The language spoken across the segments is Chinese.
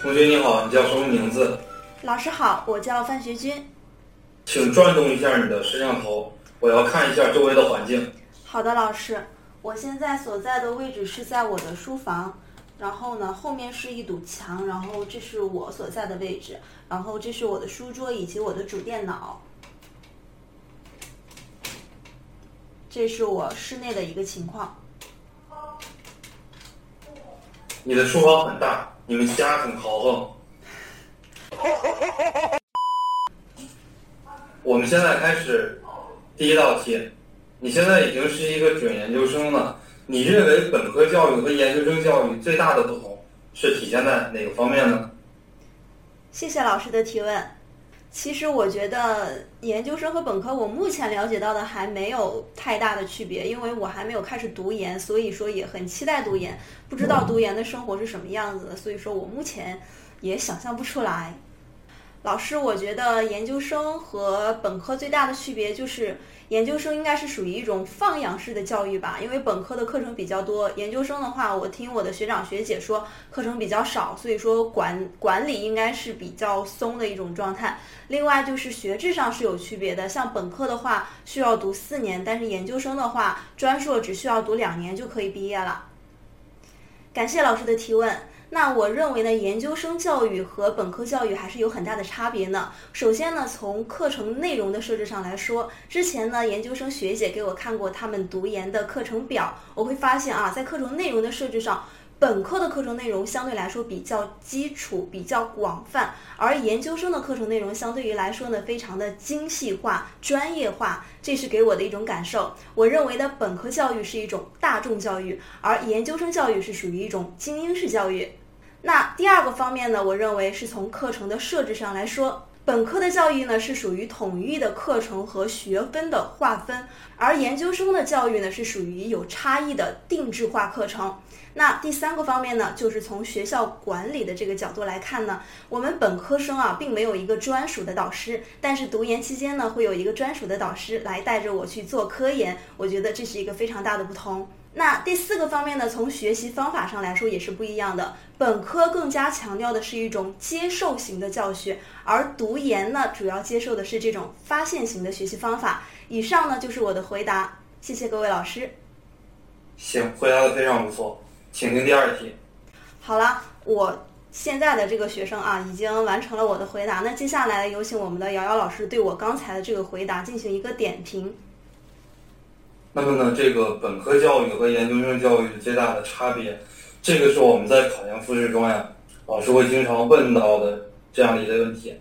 同学你好，你叫什么名字？老师好，我叫范学军。请转动一下你的摄像头，我要看一下周围的环境。好的，老师，我现在所在的位置是在我的书房，然后呢，后面是一堵墙，然后这是我所在的位置，然后这是我的书桌以及我的主电脑，这是我室内的一个情况。你的书房很大，你们家很豪横。我们现在开始第一道题。你现在已经是一个准研究生了，你认为本科教育和研究生教育最大的不同是体现在哪个方面呢？谢谢老师的提问。其实我觉得研究生和本科，我目前了解到的还没有太大的区别，因为我还没有开始读研，所以说也很期待读研，不知道读研的生活是什么样子的，所以说我目前也想象不出来。老师，我觉得研究生和本科最大的区别就是。研究生应该是属于一种放养式的教育吧，因为本科的课程比较多，研究生的话，我听我的学长学姐说课程比较少，所以说管管理应该是比较松的一种状态。另外就是学制上是有区别的，像本科的话需要读四年，但是研究生的话专硕只需要读两年就可以毕业了。感谢老师的提问。那我认为呢，研究生教育和本科教育还是有很大的差别呢。首先呢，从课程内容的设置上来说，之前呢，研究生学姐给我看过他们读研的课程表，我会发现啊，在课程内容的设置上。本科的课程内容相对来说比较基础、比较广泛，而研究生的课程内容相对于来说呢，非常的精细化、专业化，这是给我的一种感受。我认为的本科教育是一种大众教育，而研究生教育是属于一种精英式教育。那第二个方面呢，我认为是从课程的设置上来说，本科的教育呢是属于统一的课程和学分的划分，而研究生的教育呢是属于有差异的定制化课程。那第三个方面呢，就是从学校管理的这个角度来看呢，我们本科生啊，并没有一个专属的导师，但是读研期间呢，会有一个专属的导师来带着我去做科研，我觉得这是一个非常大的不同。那第四个方面呢，从学习方法上来说也是不一样的，本科更加强调的是一种接受型的教学，而读研呢，主要接受的是这种发现型的学习方法。以上呢就是我的回答，谢谢各位老师。行，回答的非常不错。请听第二题。好了，我现在的这个学生啊，已经完成了我的回答。那接下来有请我们的瑶瑶老师对我刚才的这个回答进行一个点评。那么呢，这个本科教育和研究生教育最大的差别，这个是我们在考研复试中呀，老师会经常问到的这样一类问题。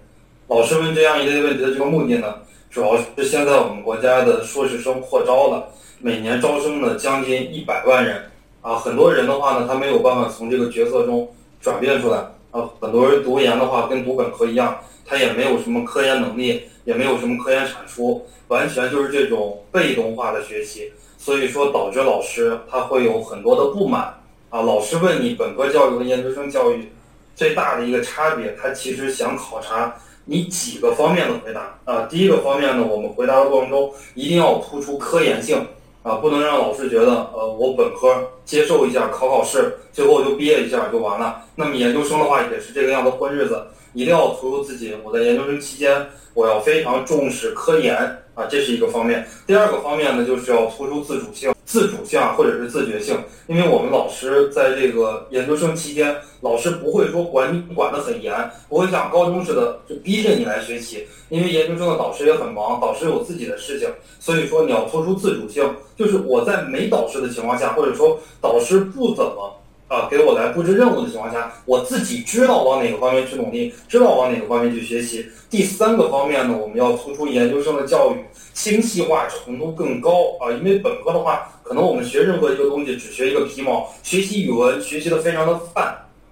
老师问这样一类问题的这个目的呢，主要是现在我们国家的硕士生扩招了，每年招生呢将近一百万人。啊，很多人的话呢，他没有办法从这个角色中转变出来。啊，很多人读研的话，跟读本科一样，他也没有什么科研能力，也没有什么科研产出，完全就是这种被动化的学习。所以说，导致老师他会有很多的不满。啊，老师问你本科教育和研究生教育最大的一个差别，他其实想考察你几个方面的回答。啊，第一个方面呢，我们回答的过程中一定要突出科研性。啊，不能让老师觉得，呃，我本科接受一下考考试，最后就毕业一下就完了。那么研究生的话也是这个样子混日子，一定要投入自己。我在研究生期间，我要非常重视科研啊，这是一个方面。第二个方面呢，就是要突出自主性。自主性或者是自觉性，因为我们老师在这个研究生期间，老师不会说管你管得很严，不会像高中似的就逼着你来学习。因为研究生的导师也很忙，导师有自己的事情，所以说你要突出自主性，就是我在没导师的情况下，或者说导师不怎么。啊，给我来布置任务的情况下，我自己知道往哪个方面去努力，知道往哪个方面去学习。第三个方面呢，我们要突出研究生的教育精细化程度更高啊，因为本科的话，可能我们学任何一个东西只学一个皮毛，学习语文学习的非常的泛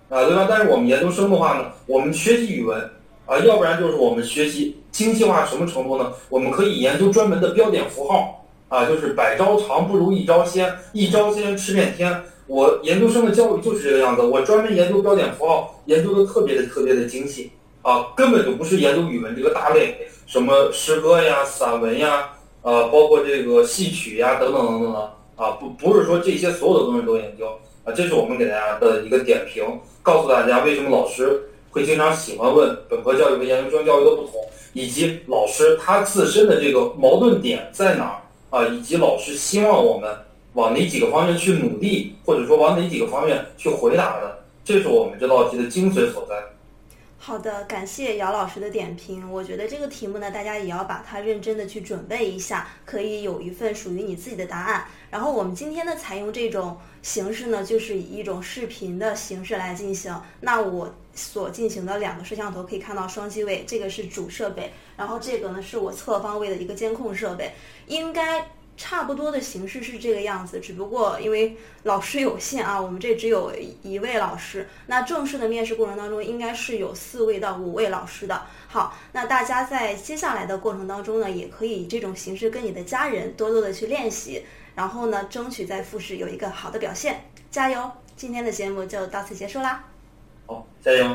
啊，对吧？但是我们研究生的话呢，我们学习语文啊，要不然就是我们学习精细化什么程度呢？我们可以研究专门的标点符号啊，就是百招长不如一招鲜，一招鲜吃遍天。我研究生的教育就是这个样子，我专门研究标点符号，研究的特别的特别的精细啊，根本就不是研究语文这个大类，什么诗歌呀、散文呀，呃，包括这个戏曲呀等等等等的啊，不不是说这些所有的东西都研究啊，这是我们给大家的一个点评，告诉大家为什么老师会经常喜欢问本科教育和研究生教育的不同，以及老师他自身的这个矛盾点在哪儿啊，以及老师希望我们往哪几个方面去努力，或者说往哪几个方面去回答的，这是我们这道题的精髓所在。好的，感谢姚老师的点评。我觉得这个题目呢，大家也要把它认真的去准备一下，可以有一份属于你自己的答案。然后我们今天呢，采用这种形式呢，就是以一种视频的形式来进行。那我所进行的两个摄像头可以看到双机位，这个是主设备，然后这个呢是我侧方位的一个监控设备，应该。差不多的形式是这个样子，只不过因为老师有限啊，我们这只有一位老师。那正式的面试过程当中，应该是有四位到五位老师的。好，那大家在接下来的过程当中呢，也可以以这种形式跟你的家人多多的去练习，然后呢，争取在复试有一个好的表现，加油！今天的节目就到此结束啦。好，加油。